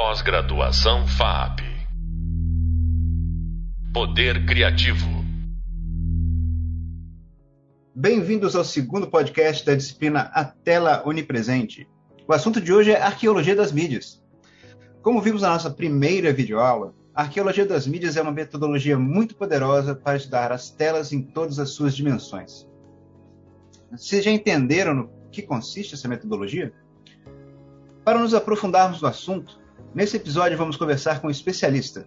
Pós-graduação FAP. Poder Criativo. Bem-vindos ao segundo podcast da disciplina A Tela Onipresente. O assunto de hoje é Arqueologia das Mídias. Como vimos na nossa primeira videoaula, a Arqueologia das Mídias é uma metodologia muito poderosa para estudar as telas em todas as suas dimensões. Vocês já entenderam no que consiste essa metodologia? Para nos aprofundarmos no assunto, nesse episódio vamos conversar com um especialista.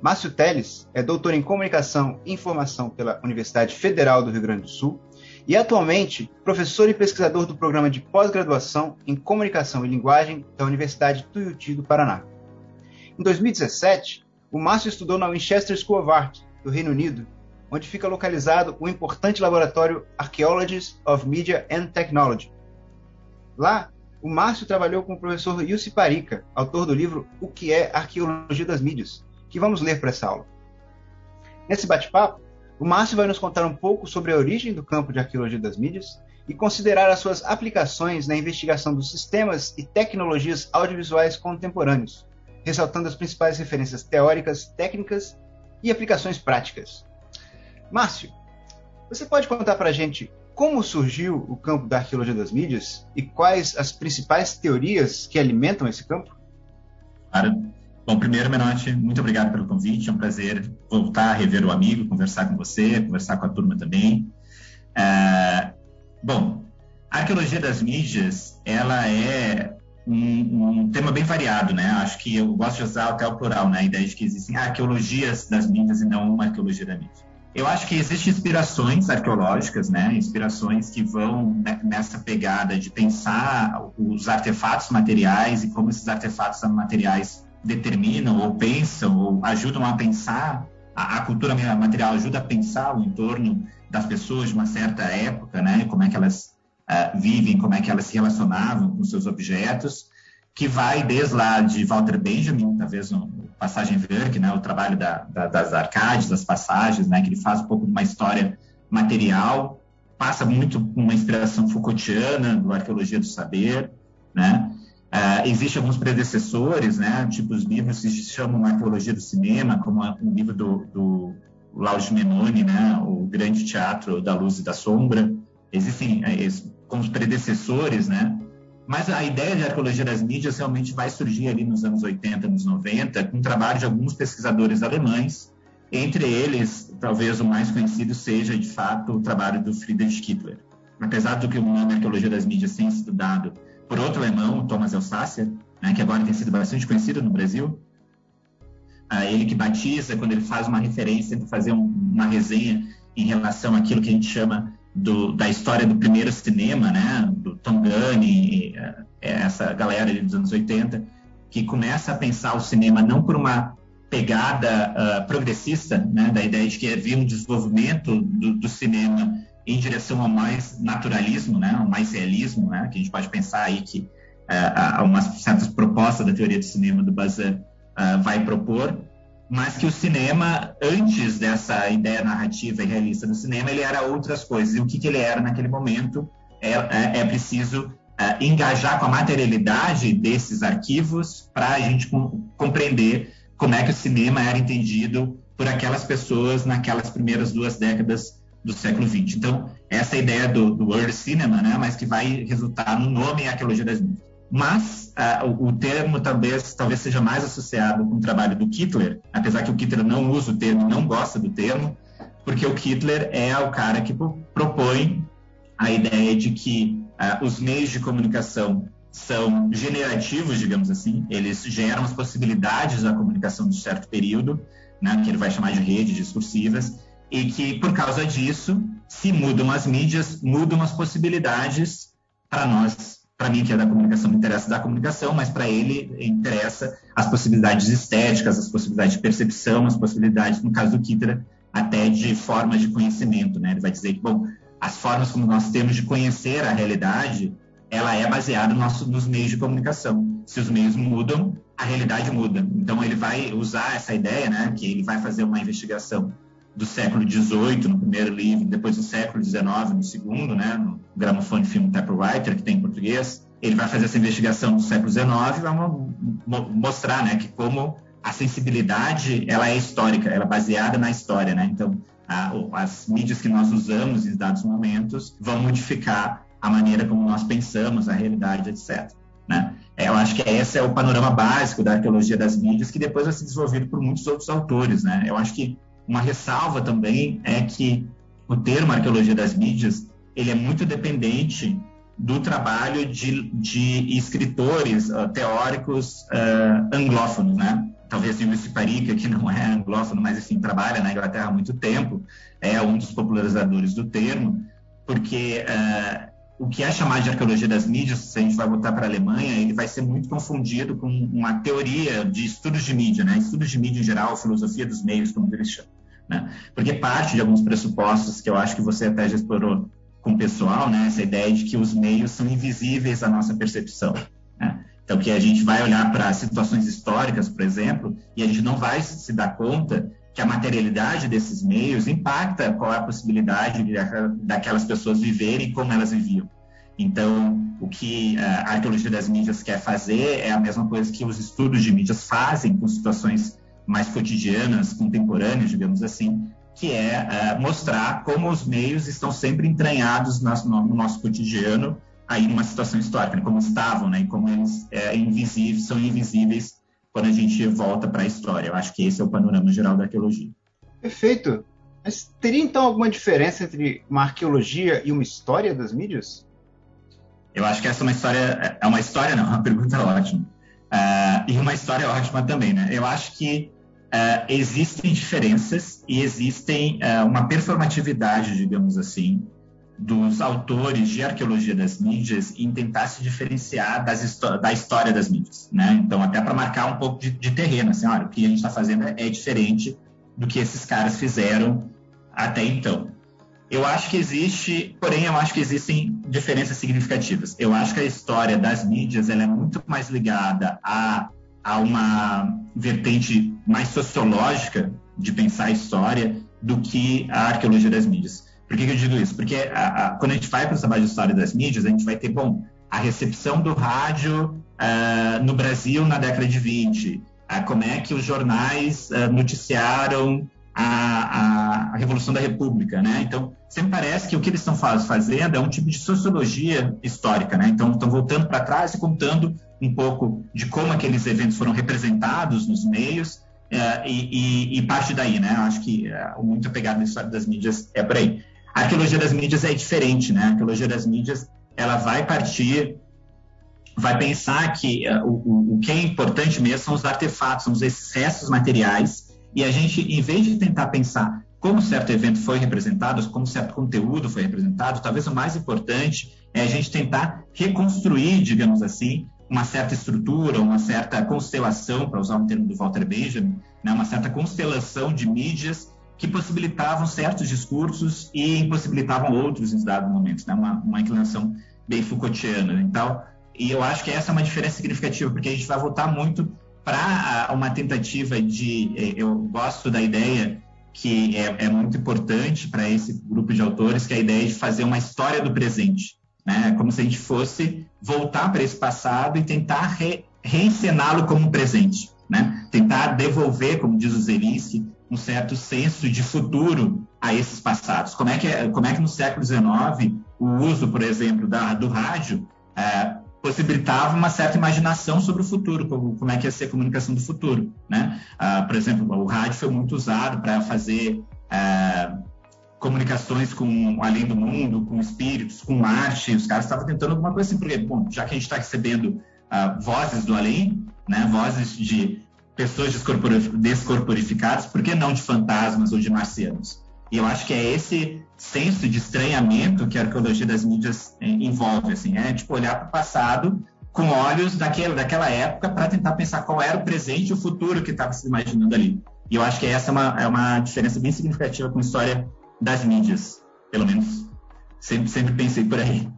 Márcio Teles é doutor em Comunicação e Informação pela Universidade Federal do Rio Grande do Sul e atualmente professor e pesquisador do programa de pós-graduação em Comunicação e Linguagem da Universidade Tuiuti do Paraná. Em 2017, o Márcio estudou na Winchester School of Art, do Reino Unido, onde fica localizado o importante laboratório Archaeologists of Media and Technology. Lá, o Márcio trabalhou com o professor Yussi Parica, autor do livro O que é Arqueologia das Mídias, que vamos ler para essa aula. Nesse bate-papo, o Márcio vai nos contar um pouco sobre a origem do campo de arqueologia das mídias e considerar as suas aplicações na investigação dos sistemas e tecnologias audiovisuais contemporâneos, ressaltando as principais referências teóricas, técnicas e aplicações práticas. Márcio, você pode contar para a gente como surgiu o campo da arqueologia das mídias e quais as principais teorias que alimentam esse campo? Claro. Bom, primeiro, Menotti, muito obrigado pelo convite. É um prazer voltar a rever o amigo, conversar com você, conversar com a turma também. É, bom, a arqueologia das mídias, ela é um, um, tema bem variado, né? Acho que eu gosto de usar até o plural, né? A ideia de que existem arqueologias das mídias e não uma arqueologia da mídia. Eu acho que existem inspirações arqueológicas, né? Inspirações que vão nessa pegada de pensar os artefatos materiais e como esses artefatos materiais determinam ou pensam ou ajudam a pensar a, a cultura material ajuda a pensar o entorno das pessoas de uma certa época, né? Como é que elas uh, vivem, como é que elas se relacionavam com seus objetos, que vai desde lá de Walter Benjamin, talvez no Passagem Werk, né? O trabalho da, da, das arcades, das passagens, né? Que ele faz um pouco de uma história material, passa muito com uma inspiração Foucaultiana, do Arqueologia do Saber, né? Uh, Existem alguns predecessores, né, tipo os livros que se chamam Arqueologia do Cinema, como o livro do, do Laude Menoni, né, o Grande Teatro da Luz e da Sombra. Existem é, como predecessores, né, mas a ideia de arqueologia das mídias realmente vai surgir ali nos anos 80, anos 90, com o trabalho de alguns pesquisadores alemães, entre eles, talvez o mais conhecido seja, de fato, o trabalho do Friedrich Kittler. Apesar do que o nome arqueologia das mídias tem estudado por outro alemão, Thomas Elsasser, né, que agora tem sido bastante conhecido no Brasil. Ah, ele que batiza, quando ele faz uma referência, fazer um, uma resenha em relação àquilo que a gente chama do, da história do primeiro cinema, né, do Tom e, uh, essa galera dos anos 80, que começa a pensar o cinema não por uma pegada uh, progressista, né, da ideia de que havia um desenvolvimento do, do cinema em direção ao mais naturalismo, né, ao mais realismo, né, que a gente pode pensar aí que uh, há umas certas propostas da teoria do cinema do Bazin uh, vai propor, mas que o cinema, antes dessa ideia narrativa e realista do cinema, ele era outras coisas. E o que, que ele era naquele momento é, é, é preciso uh, engajar com a materialidade desses arquivos para a gente com, compreender como é que o cinema era entendido por aquelas pessoas naquelas primeiras duas décadas do século XX. Então, essa é ideia do, do World Cinema, né, mas que vai resultar no nome Arqueologia das Mídias. Mas uh, o, o, termo talvez, talvez seja mais associado com o trabalho do Kittler, apesar que o Kittler não usa o termo, não gosta do termo, porque o Kittler é o cara que propõe a ideia de que uh, os meios de comunicação são generativos, digamos assim, eles geram as possibilidades da comunicação de certo período, né, que ele vai chamar de redes discursivas, e que, por causa disso, se mudam as mídias, mudam as possibilidades para nós. Para mim, que é da comunicação, me interessa da comunicação, mas para ele interessa as possibilidades estéticas, as possibilidades de percepção, as possibilidades, no caso do Kittler, até de formas de conhecimento. Né? Ele vai dizer que, bom, as formas como nós temos de conhecer a realidade, ela é baseada no nosso, nos meios de comunicação. Se os meios mudam, a realidade muda. Então, ele vai usar essa ideia, né, que ele vai fazer uma investigação do século XVIII, no primeiro livro, depois do século XIX, no segundo, né, no gramofone filme Typewriter, que tem em português, ele vai fazer essa investigação do século XIX e vai mostrar né, que como a sensibilidade ela é histórica, ela é baseada na história. Né? Então, a, as mídias que nós usamos em dados momentos vão modificar a maneira como nós pensamos, a realidade, etc. Né? É, eu acho que esse é o panorama básico da arqueologia das mídias, que depois vai ser desenvolvido por muitos outros autores. Né? Eu acho que uma ressalva também é que o termo arqueologia das mídias ele é muito dependente do trabalho de, de escritores uh, teóricos uh, anglófonos, né? Talvez Lewis Parica, que não é anglófono, mas enfim, trabalha na Inglaterra há muito tempo, é um dos popularizadores do termo, porque uh, o que é chamado de arqueologia das mídias, se a gente vai voltar para a Alemanha, ele vai ser muito confundido com uma teoria de estudos de mídia, né? Estudos de mídia em geral, filosofia dos meios, como eles chamam. Né? Porque parte de alguns pressupostos que eu acho que você até já explorou com o pessoal, né? Essa ideia de que os meios são invisíveis à nossa percepção. Né? Então, que a gente vai olhar para situações históricas, por exemplo, e a gente não vai se dar conta que a materialidade desses meios impacta qual é a possibilidade de, daquelas pessoas viverem como elas viviam. Então, o que a arqueologia das mídias quer fazer é a mesma coisa que os estudos de mídias fazem com situações mais cotidianas, contemporâneas, digamos assim, que é, uh, mostrar como os meios estão sempre entranhados no, no nosso cotidiano, aí numa situação histórica, né? como estavam, né? e como eles é, invisíveis, são invisíveis quando a gente volta para a história. Eu acho que esse é o panorama geral da arqueologia. Perfeito. Mas teria então alguma diferença entre uma arqueologia e uma história das mídias? Eu acho que essa é uma história, é uma história não, é uma pergunta ótima. Uh, e uma história ótima também, né? Eu acho que uh, existem diferenças e existem uh, uma performatividade, digamos assim, dos autores de arqueologia das mídias em tentar se diferenciar da história das mídias, né? Então, até para marcar um pouco de, de, terreno, assim, olha, o que a gente está fazendo é, é diferente do que esses caras fizeram até então. Eu acho que existe, porém, eu acho que existem diferenças significativas. Eu acho que a história das mídias ela é muito mais ligada a, a uma vertente mais sociológica de pensar a história do que a arqueologia das mídias. Por que, que eu digo isso? Porque a, a, quando a gente vai para o trabalho de história das mídias, a gente vai ter, bom, a recepção do rádio uh, no Brasil na década de 20, uh, como é que os jornais uh, noticiaram a, a, Revolução da República, né? Então, sempre parece que o que eles estão fazendo é um tipo de sociologia histórica, né? Então, estão voltando para trás e contando um pouco de como aqueles eventos foram representados nos meios uh, e, e, e, parte daí, né? Eu acho que uh, muito apegado na história das mídias é por aí. A arqueologia das mídias é diferente, né? A arqueologia das mídias, ela vai partir, vai pensar que uh, o, o que é importante mesmo são os artefatos, são os excessos materiais, e a gente, em vez de tentar pensar como certo evento foi representado, como certo conteúdo foi representado, talvez o mais importante é a gente tentar reconstruir, digamos assim, uma certa estrutura, uma certa constelação, para usar um termo do Walter Benjamin, né, uma certa constelação de mídias que possibilitavam certos discursos e impossibilitavam outros em dados momentos, né? uma, uma inclinação bem Foucaultiana. Então, e eu acho que essa é uma diferença significativa, porque a gente vai voltar muito para uma tentativa de. Eh, eu gosto da ideia que é, é muito importante para esse grupo de autores, que é a ideia de fazer uma história do presente. Né? Como se a gente fosse voltar para esse passado e tentar re, reencená-lo como presente. Né? Tentar devolver, como diz o Zelinsky, um certo senso de futuro a esses passados. Como é que, é, como é que no século XIX o uso, por exemplo, da, do rádio é, possibilitava uma certa imaginação sobre o futuro, como, como é que ia ser a comunicação do futuro, né? Ah, por exemplo, o rádio foi muito usado para fazer é, comunicações com além do mundo, com espíritos, com arte. Os caras estavam tentando alguma coisa assim, porque, bom, já que a gente está recebendo ah, vozes do além, né? Vozes de pessoas descorporificadas, por que não de fantasmas ou de marcianos? E eu acho que é esse senso de estranhamento que a arqueologia das mídias é, envolve, assim, é tipo olhar para o passado com olhos daquele, daquela época para tentar pensar qual era o presente e o futuro que estava se imaginando ali. E eu acho que essa é uma, é uma diferença bem significativa com a história das mídias, pelo menos. Sempre, sempre pensei por aí.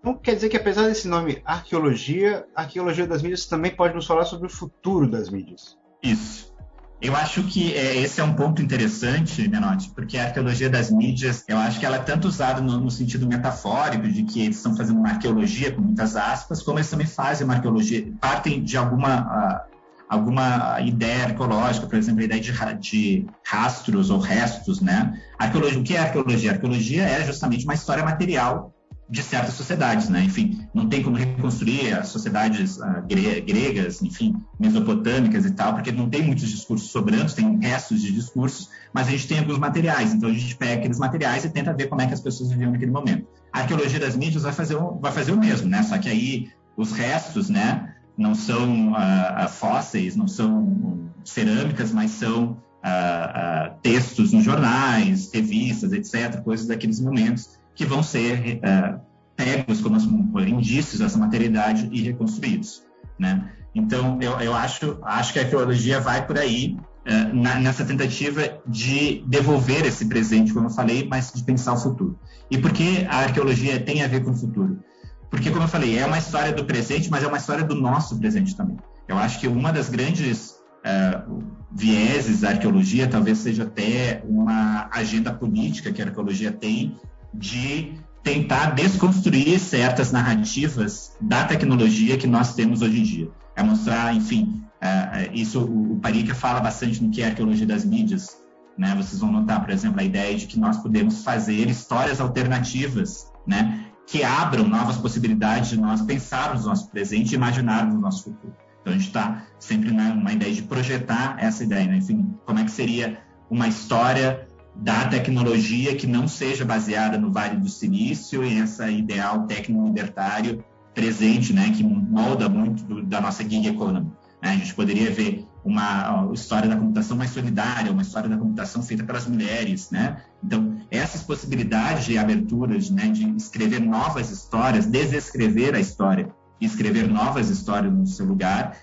Então quer dizer que apesar desse nome arqueologia, a arqueologia das mídias também pode nos falar sobre o futuro das mídias. Isso. Eu acho que é, esse é um ponto interessante, Menotti, porque a arqueologia das mídias, eu acho que ela é tanto usada no, no, sentido metafórico, de que eles estão fazendo uma arqueologia com muitas aspas, como eles também fazem uma arqueologia, partem de alguma, uh, alguma ideia arqueológica, por exemplo, a ideia de, de rastros ou restos, né? Arqueologia, o que é arqueologia? A arqueologia é justamente uma história material de certas sociedades, né? Enfim, não tem como reconstruir as sociedades uh, gregas, enfim, mesopotâmicas e tal, porque não tem muitos discursos sobrando, tem restos de discursos, mas a gente tem alguns materiais, então a gente pega aqueles materiais e tenta ver como é que as pessoas viviam naquele momento. A arqueologia das mídias vai fazer o, vai fazer o mesmo, né? Só que aí os restos, né, não são uh, fósseis, não são cerâmicas, mas são uh, textos nos jornais, revistas, etc., coisas daqueles momentos que vão ser é, pegos como indícios dessa materialidade e reconstruídos, né? Então, eu, eu acho, acho que a arqueologia vai por aí é, na, nessa tentativa de devolver esse presente, como eu falei, mas de pensar o futuro. E por que a arqueologia tem a ver com o futuro? Porque, como eu falei, é uma história do presente, mas é uma história do nosso presente também. Eu acho que uma das grandes uh, vieses da arqueologia talvez seja até uma agenda política que a arqueologia tem de tentar desconstruir certas narrativas da tecnologia que nós temos hoje em dia. É mostrar, enfim, uh, isso o Parica fala bastante no que é arqueologia das mídias. Né? Vocês vão notar, por exemplo, a ideia de que nós podemos fazer histórias alternativas, né? que abram novas possibilidades de nós pensarmos o nosso presente e imaginarmos o nosso futuro. Então a gente está sempre numa ideia de projetar essa ideia, né? enfim, como é que seria uma história da tecnologia que não seja baseada no Vale do Silício e essa ideal técnico-libertário presente, né, que molda muito do, da nossa gig economy. Né? A gente poderia ver uma história da computação mais solidária, uma história da computação feita pelas mulheres, né? Então, essas possibilidades de aberturas, né, de escrever novas histórias, desescrever a história e escrever novas histórias no seu lugar,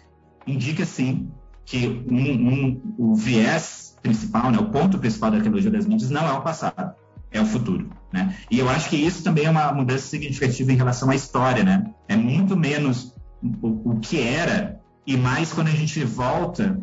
indica, sim, que um, um, o viés principal, né, o ponto principal da arqueologia das mídias não é o passado, é o futuro. Né? E eu acho que isso também é uma mudança significativa em relação à história. Né? É muito menos o, o que era e mais quando a gente volta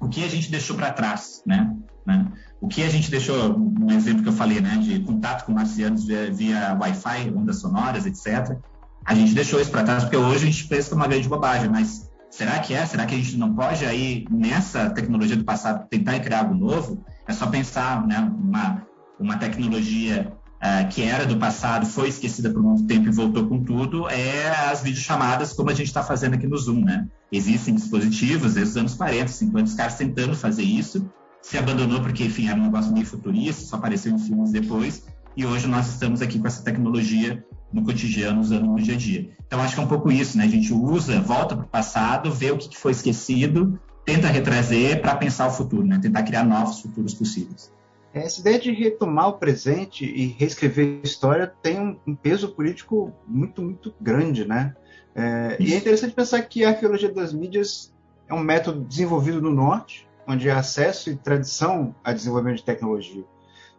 o que a gente deixou para trás, né? né? O que a gente deixou, um exemplo que eu falei, né, de contato com marcianos via, via Wi-Fi, ondas sonoras, etc. A gente deixou isso para trás porque hoje a gente pensa que é uma grande bobagem, mas Será que é? Será que a gente não pode aí, nessa tecnologia do passado, tentar criar algo novo? É só pensar, né, uma, uma tecnologia uh, que era do passado, foi esquecida por muito tempo e voltou com tudo, é as videochamadas como a gente está fazendo aqui no Zoom, né? Existem dispositivos desde os anos 40, 50, os caras tentando fazer isso, se abandonou porque, enfim, era um negócio meio futurista, só apareceu em filmes depois, e hoje nós estamos aqui com essa tecnologia no cotidiano, usando no dia a dia. Então, acho que é um pouco isso, né? A gente usa, volta para o passado, vê o que foi esquecido, tenta retrazer para pensar o futuro, né? Tentar criar novos futuros possíveis. Essa ideia de retomar o presente e reescrever a história tem um, um peso político muito, muito grande, né? É, e é interessante pensar que a arqueologia das mídias é um método desenvolvido no Norte, onde há acesso e tradição a desenvolvimento de tecnologia.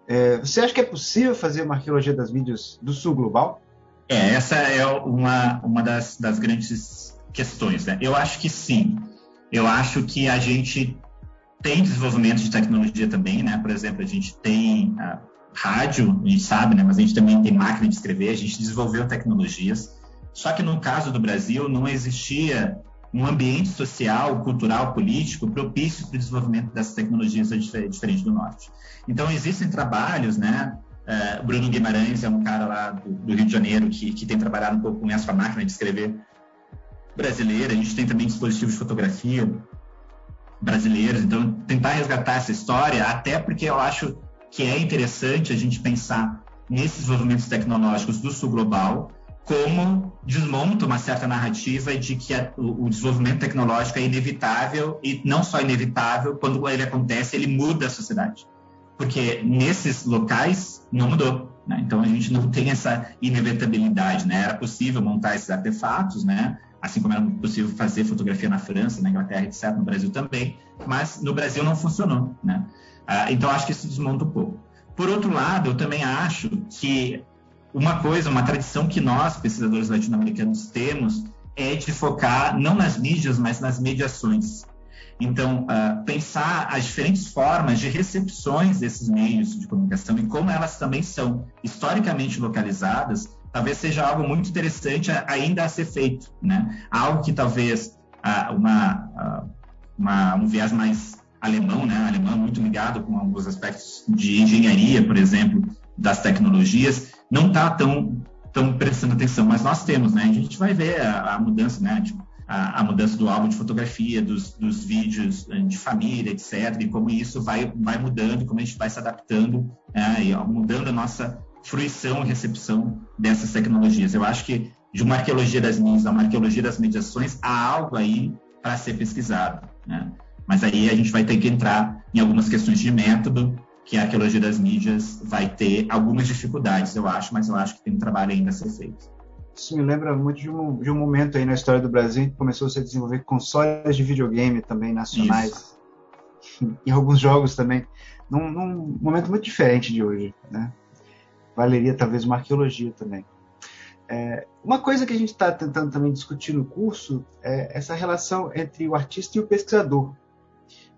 É, você acha que é possível fazer uma arqueologia das mídias do Sul global? É, essa é uma, uma das, das grandes questões. Né? Eu acho que sim. Eu acho que a gente tem desenvolvimento de tecnologia também, né? Por exemplo, a gente tem a rádio, a gente sabe, né? Mas a gente também tem máquina de escrever, a gente desenvolveu tecnologias. Só que no caso do Brasil não existia um ambiente social, cultural, político propício para o desenvolvimento dessas tecnologias diferente do norte. Então existem trabalhos, né? Uh, Bruno Guimarães é um cara lá do, do, Rio de Janeiro que, que tem trabalhado um pouco com essa máquina de escrever brasileira. A gente tem também dispositivos de fotografia brasileiros. Então, tentar resgatar essa história, até porque eu acho que é interessante a gente pensar nesses desenvolvimentos tecnológicos do sul global como desmonta uma certa narrativa de que a, o, o, desenvolvimento tecnológico é inevitável e não só inevitável, quando ele acontece, ele muda a sociedade porque nesses locais não mudou. Né? Então a gente não tem essa inevitabilidade. Né? Era possível montar esses artefatos, né? assim como era possível fazer fotografia na França, na Inglaterra, etc., no Brasil também, mas no Brasil não funcionou. Né? Ah, então acho que isso desmonta um pouco. Por outro lado, eu também acho que uma coisa, uma tradição que nós, pesquisadores latino-americanos, temos é de focar não nas mídias, mas nas mediações. Então, uh, pensar as diferentes formas de recepções desses meios de comunicação e como elas também são historicamente localizadas, talvez seja algo muito interessante ainda a ser feito, né? Algo que talvez uh, uma, uh, uma, um viés mais alemão, né? Alemão muito ligado com alguns aspectos de engenharia, por exemplo, das tecnologias, não está tão tão prestando atenção, mas nós temos, né? A gente vai ver a, a mudança, né? Tipo, a, a, mudança do álbum de fotografia, dos, dos, vídeos eh, de família, etc., e como isso vai, vai mudando, como a gente vai se adaptando, é, e mudando a nossa fruição e recepção dessas tecnologias. Eu acho que de uma arqueologia das mídias a uma arqueologia das mediações, há algo aí para ser pesquisado. Né? Mas aí a gente vai ter que entrar em algumas questões de método, que a arqueologia das mídias vai ter algumas dificuldades, eu acho, mas eu acho que tem um trabalho ainda a ser feito. Isso me lembra muito de um, de um momento aí na história do Brasil que começou a se desenvolver consoles de videogame também nacionais. Isso. E alguns jogos também. Num, num, momento muito diferente de hoje. Né? Valeria talvez uma arqueologia também. É, uma coisa que a gente está tentando também discutir no curso é essa relação entre o artista e o pesquisador.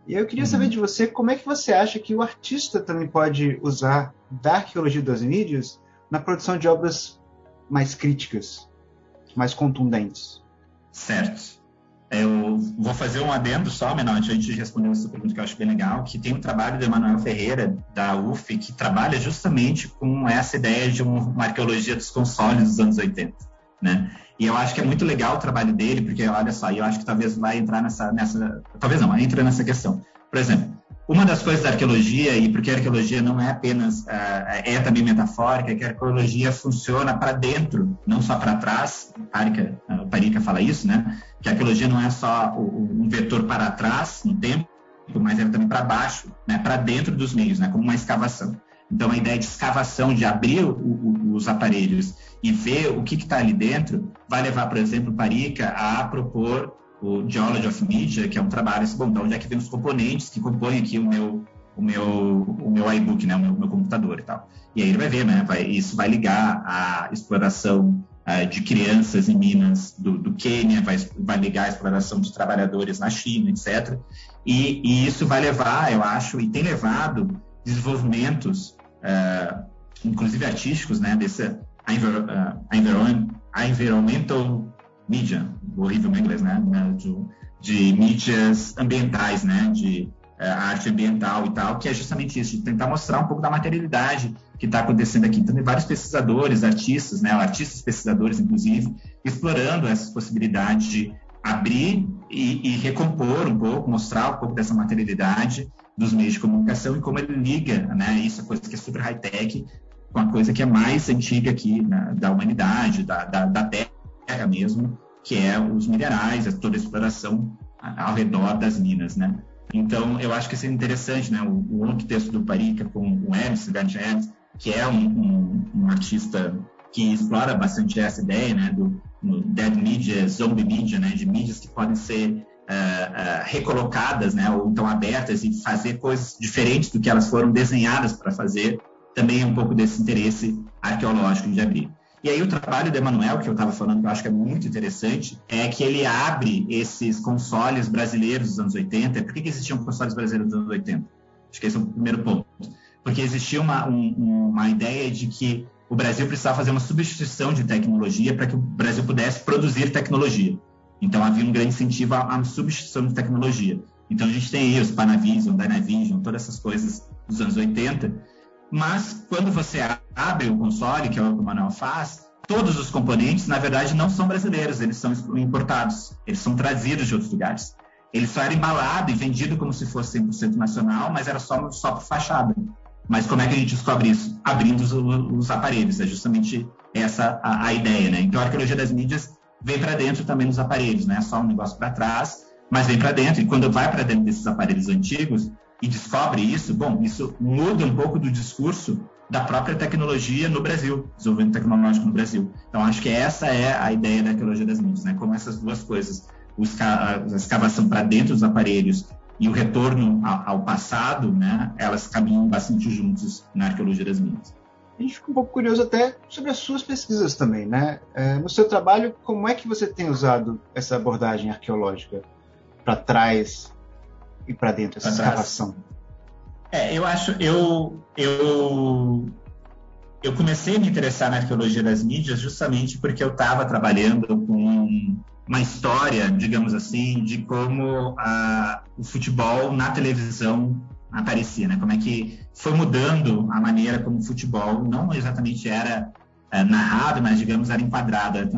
E eu queria uhum. saber de você como é que você acha que o artista também pode usar da arqueologia das mídias na produção de obras mais críticas, mais contundentes. Certo. Eu vou fazer um adendo só, Menor, antes de responder essa pergunta que eu acho bem legal, que tem um trabalho do Emanuel Ferreira, da UF, que trabalha justamente com essa ideia de uma arqueologia dos consoles dos anos 80, né? E eu acho que é muito legal o trabalho dele, porque, olha só, eu acho que talvez vai entrar nessa, nessa talvez não, entra nessa questão. Por exemplo, uma das coisas da arqueologia, e porque a arqueologia não é apenas, uh, é também metafórica, é que a arqueologia funciona para dentro, não só para trás. Parica, uh, Parica fala isso, né? Que a arqueologia não é só o, um vetor para trás no tempo, mas é também para baixo, né? para dentro dos meios, né? como uma escavação. Então, a ideia de escavação, de abrir o, o, os aparelhos e ver o que está ali dentro, vai levar, por exemplo, Parica a propor o Geology of Media, que é um trabalho, bom, de onde é que vem os componentes que compõem aqui o meu o meu o meu iBook, né, o meu, meu computador e tal. E aí ele vai ver, né, vai, isso vai ligar a exploração uh, de crianças em minas do, do Quênia, vai, vai ligar a exploração de trabalhadores na China, etc. E, e isso vai levar, eu acho, e tem levado desenvolvimentos, uh, inclusive artísticos, né, desse uh, environ, environmental mídia, horrível meu inglês, né? De, de mídias ambientais, né? De uh, arte ambiental e tal, que é justamente isso, de tentar mostrar um pouco da materialidade que está acontecendo aqui. Então, tem vários pesquisadores, artistas, né? Artistas pesquisadores, inclusive, explorando essas possibilidades de abrir e, e, recompor um pouco, mostrar um pouco dessa materialidade dos meios de comunicação e como ele liga, né? Isso é coisa que é super high-tech com a coisa que é mais antiga aqui né, da humanidade, da, da, da Terra terra mesmo, que é os minerais, toda a exploração ao redor das minas, né? Então, eu acho que isso é interessante, né? O, o outro texto do Parica com o Ernst, Gant Ernst, que é um, um, um, artista que explora bastante essa ideia, né? Do dead media, zombie media, né? De mídias que podem ser uh, uh, recolocadas, né? Ou então abertas e fazer coisas diferentes do que elas foram desenhadas para fazer. Também é um pouco desse interesse arqueológico de abrir. E aí o trabalho do Emanuel, que eu estava falando, que eu acho que é muito interessante, é que ele abre esses consoles brasileiros dos anos 80. Por que, que existiam consoles brasileiros dos anos 80? Acho que esse é o primeiro ponto. Porque existia uma, um, uma ideia de que o Brasil precisava fazer uma substituição de tecnologia para que o Brasil pudesse produzir tecnologia. Então havia um grande incentivo à, à substituição de tecnologia. Então a gente tem aí os Panavision, Dynavision, todas essas coisas dos anos 80, mas quando você abre o console, que é o que o Manuel faz, todos os componentes, na verdade, não são brasileiros, eles são importados, eles são trazidos de outros lugares. Ele só era embalado e vendido como se fosse 100% nacional, mas era só, só por fachada. Mas como é que a gente descobre isso? Abrindo os, os aparelhos, é justamente essa a, a, ideia, né? Então a arqueologia das mídias vem para dentro também nos aparelhos, não é só um negócio para trás, mas vem para dentro. E quando vai para dentro desses aparelhos antigos, e descobre isso, bom, isso muda um pouco do discurso da própria tecnologia no Brasil, desenvolvimento tecnológico no Brasil. Então, acho que essa é a ideia da arqueologia das mídias, né? Como essas duas coisas, a escavação para dentro dos aparelhos e o retorno ao passado, né? Elas caminham bastante juntos na arqueologia das mídias. A gente fica um pouco curioso até sobre as suas pesquisas também, né? É, no seu trabalho, como é que você tem usado essa abordagem arqueológica para trás ir para dentro, essa escavação? É, eu acho, eu, eu, eu comecei a me interessar na arqueologia das mídias justamente porque eu estava trabalhando com uma história, digamos assim, de como a, o futebol na televisão aparecia, né? Como é que foi mudando a maneira como o futebol não exatamente era é, narrado, mas digamos era enquadrado,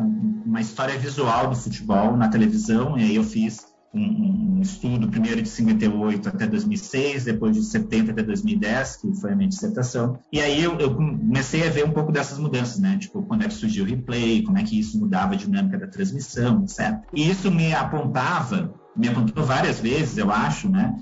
uma história visual do futebol na televisão. E aí eu fiz um, um, estudo, primeiro de 58 até 2006, depois de 70 até 2010, que foi a minha dissertação. E aí eu, eu, comecei a ver um pouco dessas mudanças, né? Tipo, quando é que surgiu o replay, como é que isso mudava a dinâmica da transmissão, etc. E isso me apontava, me apontou várias vezes, eu acho, né?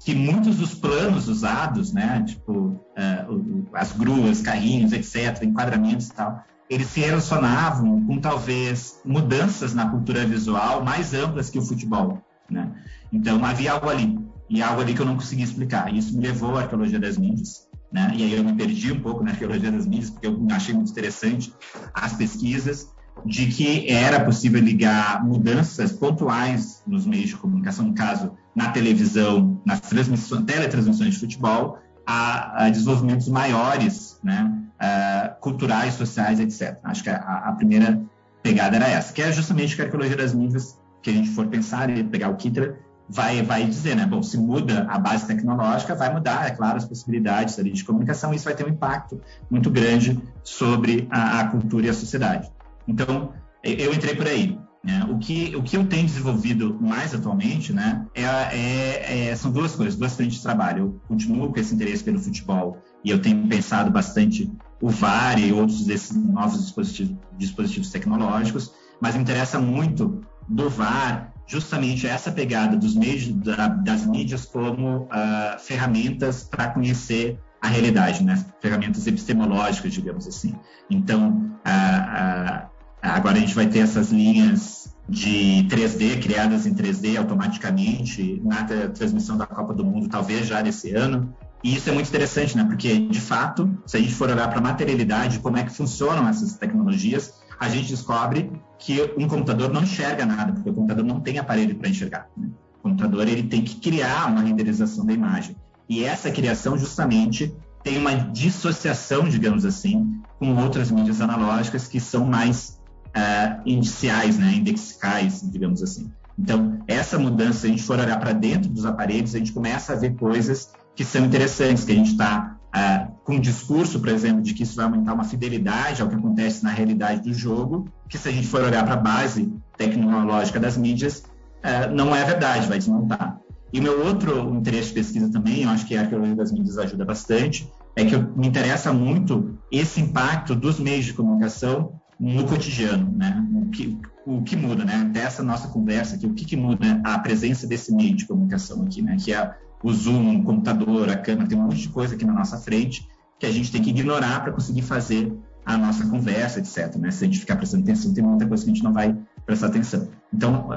Que muitos dos planos usados, né? Tipo, uh, as gruas, carrinhos, etc., enquadramentos e tal, eles se relacionavam com talvez mudanças na cultura visual mais amplas que o futebol. Né? Então havia algo ali, e algo ali que eu não conseguia explicar. Isso me levou à arqueologia das mídias. Né? E aí eu me perdi um pouco na arqueologia das mídias, porque eu achei muito interessante as pesquisas de que era possível ligar mudanças pontuais nos meios de comunicação, no caso, na televisão, nas transmissões, teletransmissões de futebol, a, a desenvolvimentos maiores, né? Uh, culturais, sociais, etc. Acho que a, a, primeira pegada era essa, que é justamente que a arqueologia das mídias que a gente for pensar e pegar o Kittler, vai, vai dizer, né? Bom, se muda a base tecnológica, vai mudar, é claro, as possibilidades ali de comunicação, e isso vai ter um impacto muito grande sobre a, a cultura e a sociedade. Então, eu entrei por aí. Né? O, que, o que eu tenho desenvolvido mais atualmente né, é, é, é, são duas coisas, duas frentes de trabalho. Eu continuo com esse interesse pelo futebol e eu tenho pensado bastante o VAR e outros desses novos dispositivos, dispositivos tecnológicos, mas me interessa muito do VAR, justamente essa pegada dos meios da, das mídias como uh, ferramentas para conhecer a realidade, né? Ferramentas epistemológicas, digamos assim. Então, uh, uh, agora a gente vai ter essas linhas de 3D criadas em 3D automaticamente na transmissão da Copa do Mundo, talvez já desse ano. E isso é muito interessante, né? Porque, de fato, se a gente for olhar para a materialidade, como é que funcionam essas tecnologias, a gente descobre que um computador não enxerga nada, porque o computador não tem aparelho para enxergar. Né? O computador ele tem que criar uma renderização da imagem. E essa criação, justamente, tem uma dissociação, digamos assim, com outras mídias analógicas que são mais uh, indiciais, né? indexicais, digamos assim. Então, essa mudança, se a gente for olhar para dentro dos aparelhos, a gente começa a ver coisas que são interessantes, que a gente está ah, com um discurso, por exemplo, de que isso vai aumentar uma fidelidade ao que acontece na realidade do jogo, que se a gente for olhar para a base tecnológica das mídias, ah, não é verdade, vai desmontar. E o meu outro interesse de pesquisa também, eu acho que a arqueologia das mídias ajuda bastante, é que me interessa muito esse impacto dos meios de comunicação no cotidiano, né? O que, o que muda, né? Até essa nossa conversa aqui, o que, que muda a presença desse meio de comunicação aqui, né? Que é o zoom, o computador, a câmera, tem um monte de coisa aqui na nossa frente que a gente tem que ignorar para conseguir fazer a nossa conversa, etc. Né? Se a gente ficar prestando atenção, tem muita coisa que a gente não vai prestar atenção. Então,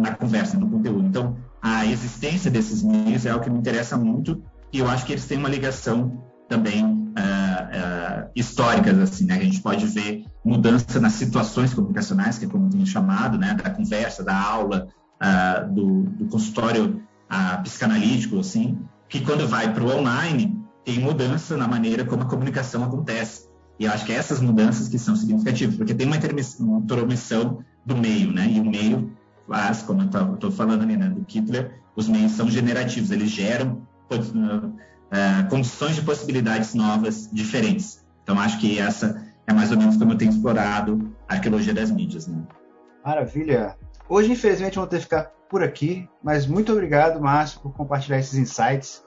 na conversa, no conteúdo. Então, a existência desses meios é o que me interessa muito e eu acho que eles têm uma ligação também uh, uh, históricas, assim, né? A gente pode ver mudança nas situações comunicacionais, que é como tem chamado, né? Da conversa, da aula, uh, do, do consultório a psicanalítico, assim, que quando vai para o online, tem mudança na maneira como a comunicação acontece. E eu acho que é essas mudanças que são significativas, porque tem uma intromissão do meio, né? E o meio faz, como eu estou falando ali, né, do Kittler, os meios são generativos, eles geram uh, condições de possibilidades novas, diferentes. Então, acho que essa é mais ou menos como eu tenho explorado a arqueologia das mídias, né? Maravilha! Hoje, infelizmente, vou ter que ficar por aqui, mas muito obrigado, Márcio, por compartilhar esses insights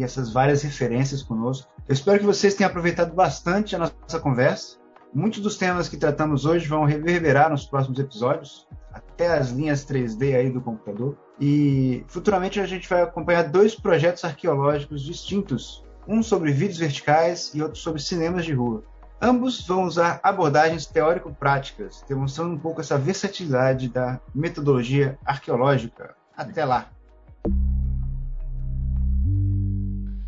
e essas várias referências conosco. Eu espero que vocês tenham aproveitado bastante a nossa conversa. Muitos dos temas que tratamos hoje vão reverberar nos próximos episódios, até as linhas 3D aí do computador. E futuramente a gente vai acompanhar dois projetos arqueológicos distintos, um sobre vídeos verticais e outro sobre cinemas de rua. Ambos vão usar abordagens teórico-práticas, demonstrando um pouco essa versatilidade da metodologia arqueológica. Até lá!